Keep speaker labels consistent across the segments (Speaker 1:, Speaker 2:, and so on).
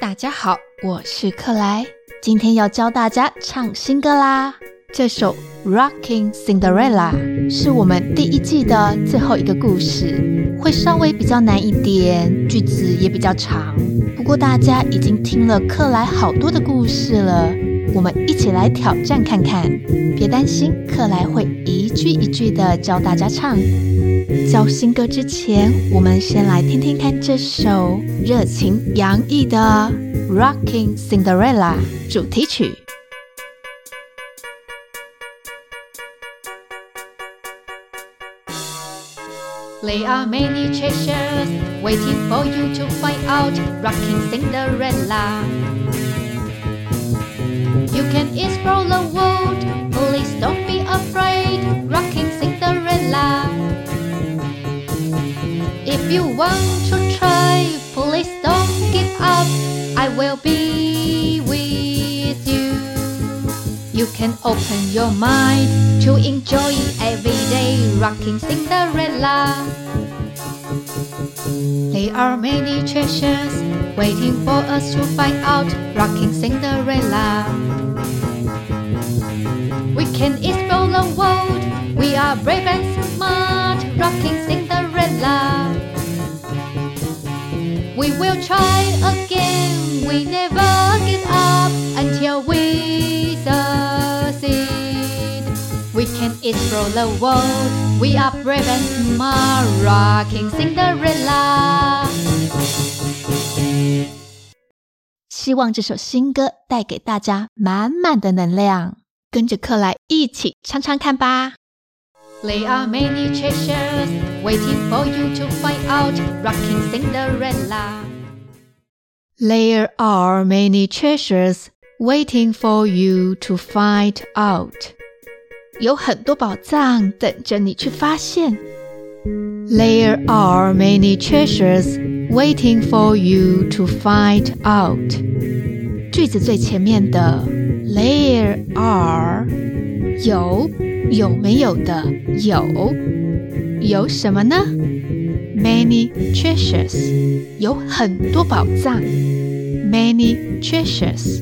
Speaker 1: 大家好，我是克莱，今天要教大家唱新歌啦。这首《Rocking Cinderella》是我们第一季的最后一个故事，会稍微比较难一点，句子也比较长。不过大家已经听了克莱好多的故事了，我们一起来挑战看看。别担心，克莱会一句一句的教大家唱。教新歌之前，我们先来听听看这首热情洋溢的《Rocking Cinderella》主题曲。
Speaker 2: There are many treasures waiting for you to find out, rocking Cinderella. You can explore the world, you want to try, please don't give up, I will be with you. You can open your mind to enjoy every day rocking Cinderella. There are many treasures waiting for us to find out rocking Cinderella. We can explore the world, we are brave and smart rocking Cinderella. We will try again, we never give up until we succeed. We can explore the world, we are brave and smart, rocking Cinderella.
Speaker 1: 希望这首新歌带给大家满满的能量，跟着克莱一起唱唱看吧。
Speaker 2: There are many treasures waiting for you to find out, rocking Cinderella.
Speaker 1: There are many treasures waiting for you to find out。有很多宝藏等着你去发现。There are many treasures waiting for you to find out。句子最前面的 there are 有 有没有的有有什么呢？Many treasures 有很多宝藏。Many treasures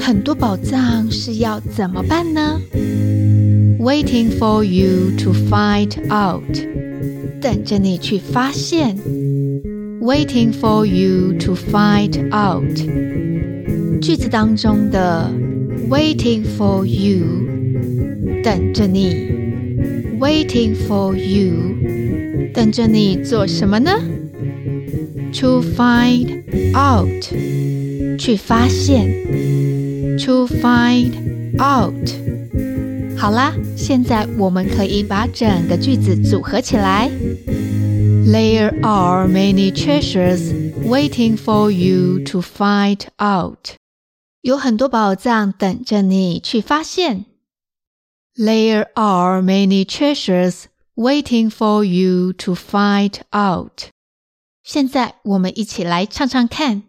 Speaker 1: 很多宝藏是要怎么办呢？Waiting for you to find out 等着你去发现。Waiting for you to find out 句子当中的 waiting for you 等着你，waiting for you 等着你做什么呢？To find out 去发现，to find out 好啦，现在我们可以把整个句子组合起来。There are many treasures waiting for you to find out. 有很多宝藏等着你去发现。 There are many treasures waiting for you to find out. 现在我们一起来唱唱看。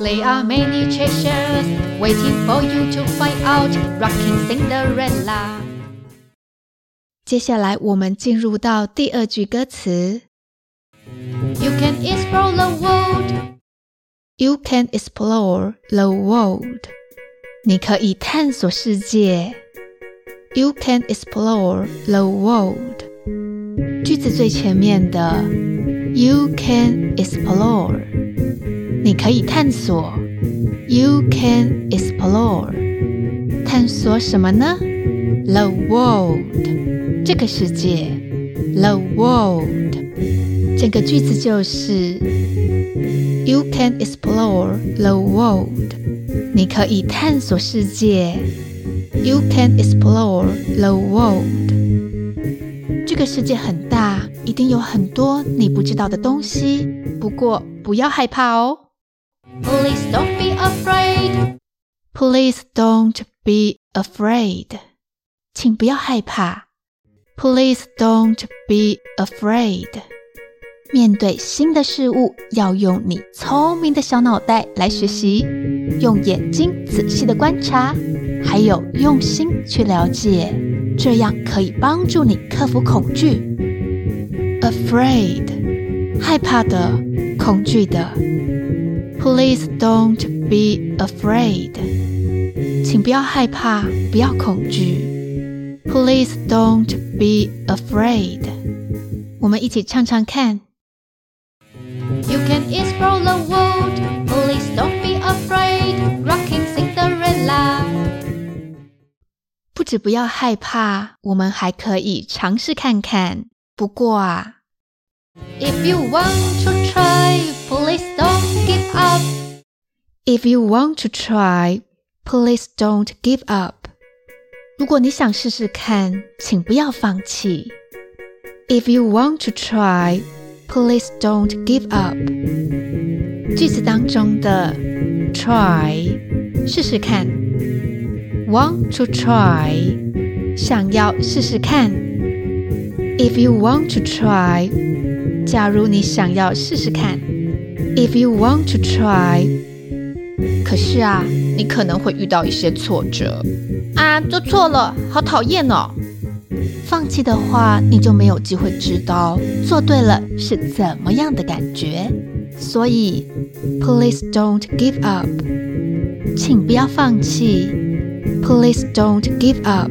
Speaker 2: There are many treasures waiting for you to find out, rocking Cinderella.
Speaker 1: 接下来我们进入到第二句歌词。
Speaker 2: You can explore the world.
Speaker 1: You can explore the world. 你可以探索世界。 You can explore the world. 句子最前面的 You can explore. 你可以探索。You can explore. 探索什么呢？The world. 这个世界。The world. 整个句子就是。You can explore the world. 你可以探索世界。 You can explore the world. 这个世界很大，一定有很多你不知道的东西。不过不要害怕哦。
Speaker 2: Please don't be afraid.
Speaker 1: Please don't be afraid. 请不要害怕。Please don't be afraid. 面对新的事物，要用你聪明的小脑袋来学习，用眼睛仔细的观察，还有用心去了解，这样可以帮助你克服恐惧。Afraid，害怕的、恐惧的。Please don't be afraid. 请不要害怕，不要恐惧。Please don't be afraid. 我们一起唱唱看。
Speaker 2: You can explore the world. Please don't be afraid.
Speaker 1: 止不要害怕，我们还可以尝试看看。不过啊
Speaker 2: ，If you want to try, please don't give up.
Speaker 1: If you want to try, please don't give up. 如果你想试试看，请不要放弃。If you want to try, please don't give up. 句子当中的 try 试试看，want to try 想要试试看。If you want to try，假如你想要试试看。If you want to try，可是啊，你可能会遇到一些挫折啊，做错了，好讨厌哦。放弃的话，你就没有机会知道做对了是怎么样的感觉。所以，Please don't give up，请不要放弃。Please don't give up，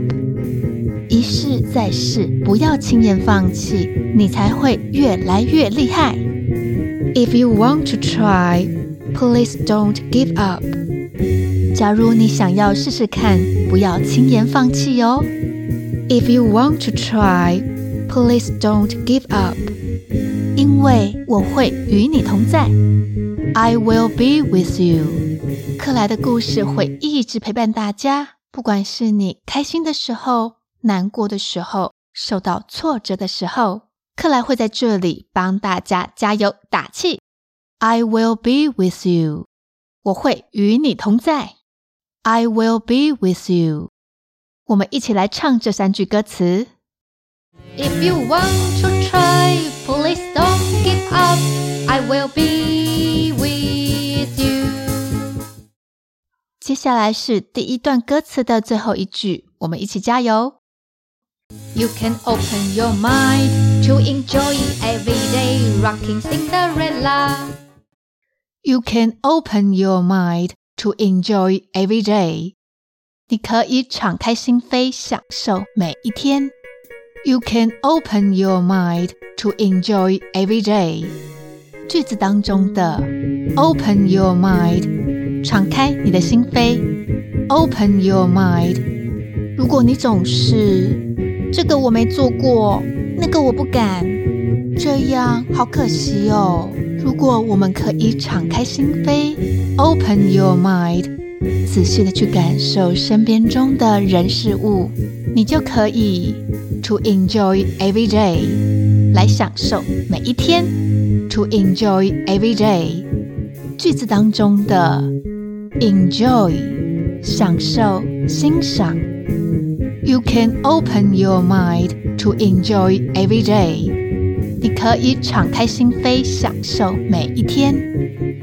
Speaker 1: 一试再试，不要轻言放弃，你才会越来越厉害。If you want to try, please don't give up. 假如你想要试试看，不要轻言放弃哦。If you want to try, please don't give up. 因为我会与你同在。I will be with you. 克莱的故事会一直陪伴大家，不管是你开心的时候、难过的时候、受到挫折的时候，克莱会在这里帮大家加油打气。I will be with you. 我会与你同在。I will be with you. 我们一起来唱这三句歌词。
Speaker 2: If you want to try, please don't give up. I will be
Speaker 1: 接下来是第一段歌词的最后一句，我们一起加油。
Speaker 2: You can open your mind to enjoy every day, rocking Cinderella.
Speaker 1: You can open your mind to enjoy every day. 你可以敞开心扉，享受每一天。You can open your mind to enjoy every day. 句子当中的 open your mind，敞开你的心扉。Open your mind。如果你总是这个我没做过，那个我不敢，这样好可惜哦。如果我们可以敞开心扉，open your mind，仔细的去感受身边中的人事物，你就可以 to enjoy every day，来享受每一天。to enjoy every day，句子当中的 enjoy，享受、欣赏。You can open your mind to enjoy every day. 你可以敞开心扉，享受每一天。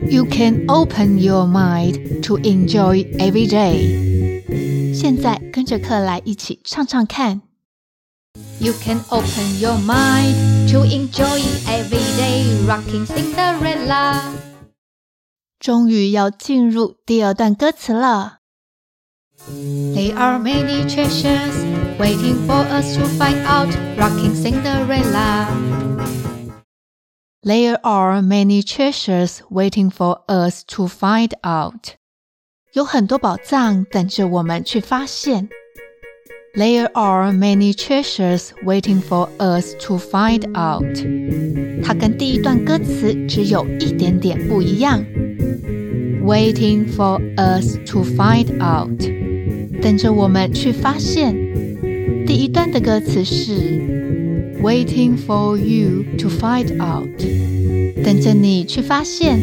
Speaker 1: You can open your mind to enjoy every day. 现在跟着克莱一起唱唱看。
Speaker 2: You can open your mind to enjoy every day, rocking Cinderella.
Speaker 1: 终于要进入第二段歌词了。
Speaker 2: There are many treasures waiting for us to find out, rocking Cinderella.
Speaker 1: There are many treasures waiting for us to find out. 有很多宝藏等着我们去发现。There are many treasures waiting for us to find out. 它跟第一段歌词只有一点点不一样。Waiting for us to find out，等着我们去发现。第一段的歌词是 Waiting for you to find out，等着你去发现。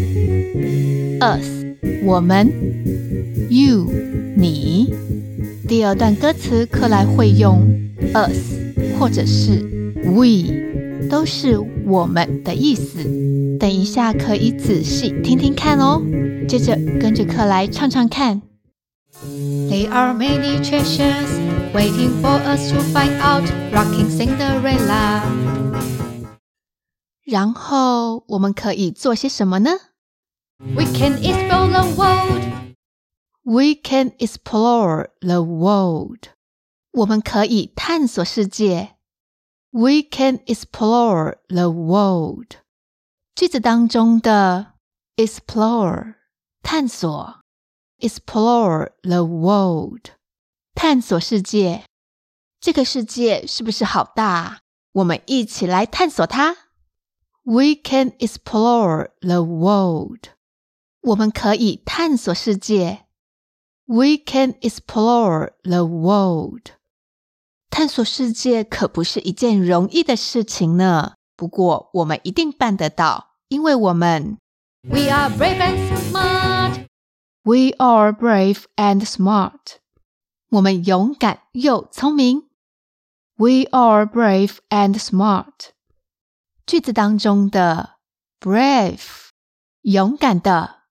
Speaker 1: Us，我们；You，你。 第二段歌词克莱会用 us 或者是 we，都是我们的意思。等一下可以仔细听听看哦。接着跟着克莱唱唱看。
Speaker 2: There are many treasures waiting for us to find out, rocking Cinderella.
Speaker 1: 然后我们可以做些什么呢
Speaker 2: ？We can explore the world.
Speaker 1: We can explore the world. 我们可以探索世界。We can explore the world. 句子当中的 explore 探索，explore the world 探索世界。这个世界是不是好大？我们一起来探索它。We can explore the world. 我们可以探索世界。 We can explore the world. 探索世界可不是一件容易的事情呢。不过我们一定办得到，因为我们
Speaker 2: We are brave and smart.
Speaker 1: We are brave and smart. 我们勇敢又聪明。We are brave and smart. 句子当中的 brave 勇敢的，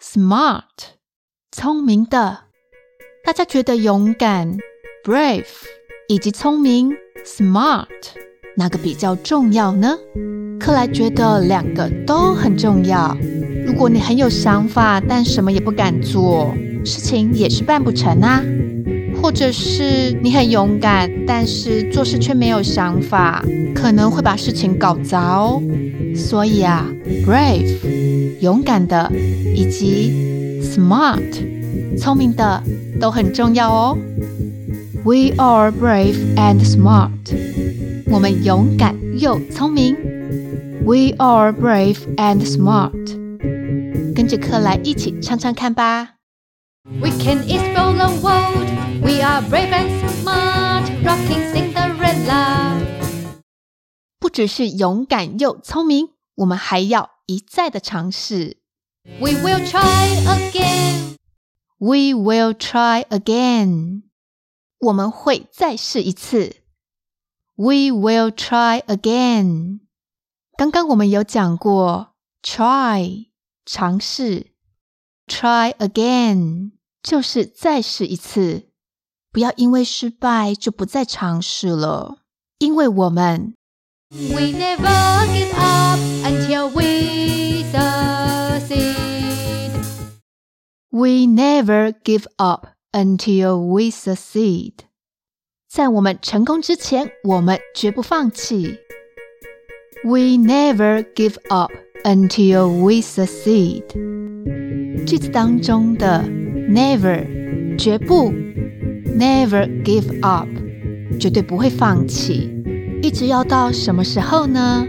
Speaker 1: smart 聪明的，大家觉得勇敢 brave 以及聪明 smart 哪个比较重要呢？克莱觉得两个都很重要。如果你很有想法，但什么也不敢做，事情也是办不成啊。或者是你很勇敢，但是做事却没有想法，可能会把事情搞砸哦。所以啊，brave 勇敢的，以及 smart 聪明的都很重要哦。We are brave and smart。我们勇敢又聪明。We are brave and smart。跟着克莱一起唱唱看吧。
Speaker 2: We can explore the world. We are brave and smart, rocking Cinderella.
Speaker 1: 不只是勇敢又聪明，我们还要一再的尝试。
Speaker 2: We will try again.
Speaker 1: We will try again。我们会再试一次。We will try again。刚刚我们有讲过，try 尝试，try again 就是再试一次。不要因为失败就不再尝试了，因为我们
Speaker 2: We never give up until we
Speaker 1: We never give up until we succeed。在我们成功之前，我们绝不放弃。We never give up until we succeed。句子当中的 never 绝不，never give up 绝对不会放弃，一直要到什么时候呢？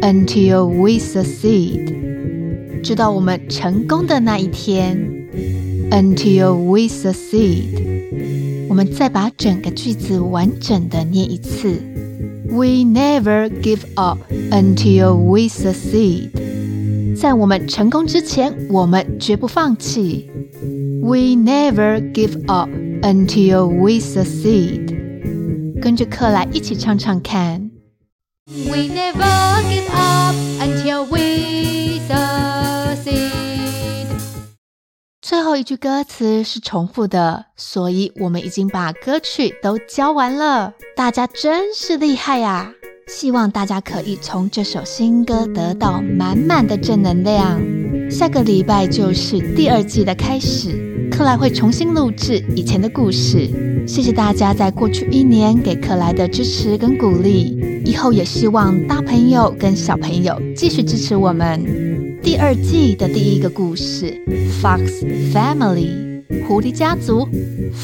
Speaker 1: Until we succeed，直到我们成功的那一天。 Until we succeed，我们再把整个句子完整的念一次。We never give up until we succeed。在我们成功之前，我们绝不放弃。We never give up until we succeed。跟着克莱一起唱唱看。
Speaker 2: We never give up until we
Speaker 1: 最后一句歌词是重复的，所以我们已经把歌曲都教完了。大家真是厉害呀、希望大家可以从这首新歌得到满满的正能量。下个礼拜就是第二季的开始，克莱会重新录制以前的故事。谢谢大家在过去一年给克莱的支持跟鼓励，以后也希望大朋友跟小朋友继续支持我们。第二季的第一个故事《Fox Family》狐狸家族，《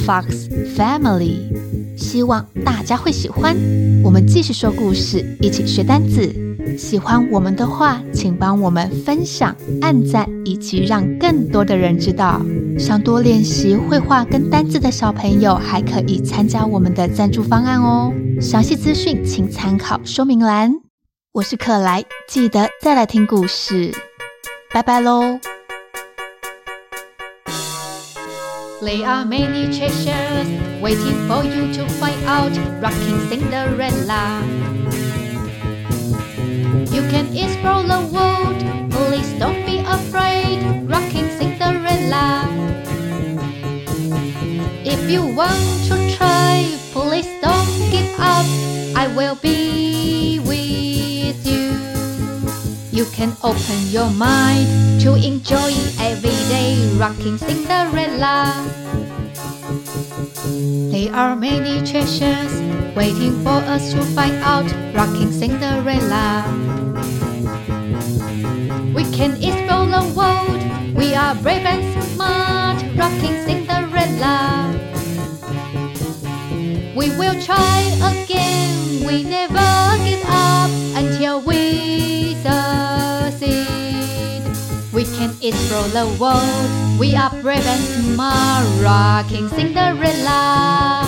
Speaker 1: Fox Family》，希望大家会喜欢。我们继续说故事，一起学单字。喜欢我们的话，请帮我们分享、按赞，以及让更多的人知道。想多练习绘画跟单字的小朋友，还可以参加我们的赞助方案哦。详细资讯请参考说明栏。我是克莱，记得再来听故事。拜拜喽。
Speaker 2: There are many treasures waiting for you to find out. Rocking Cinderella. You can explore the world. Please don't be afraid. Rocking Cinderella. If you want open your mind to enjoy every day, rocking Cinderella.
Speaker 1: There are many treasures waiting for us to find out, rocking Cinderella.
Speaker 2: We can explore the world, we are brave and smart, rocking Cinderella. We will try again, we never give up Explore the world, we are brave and smart, rocking Cinderella.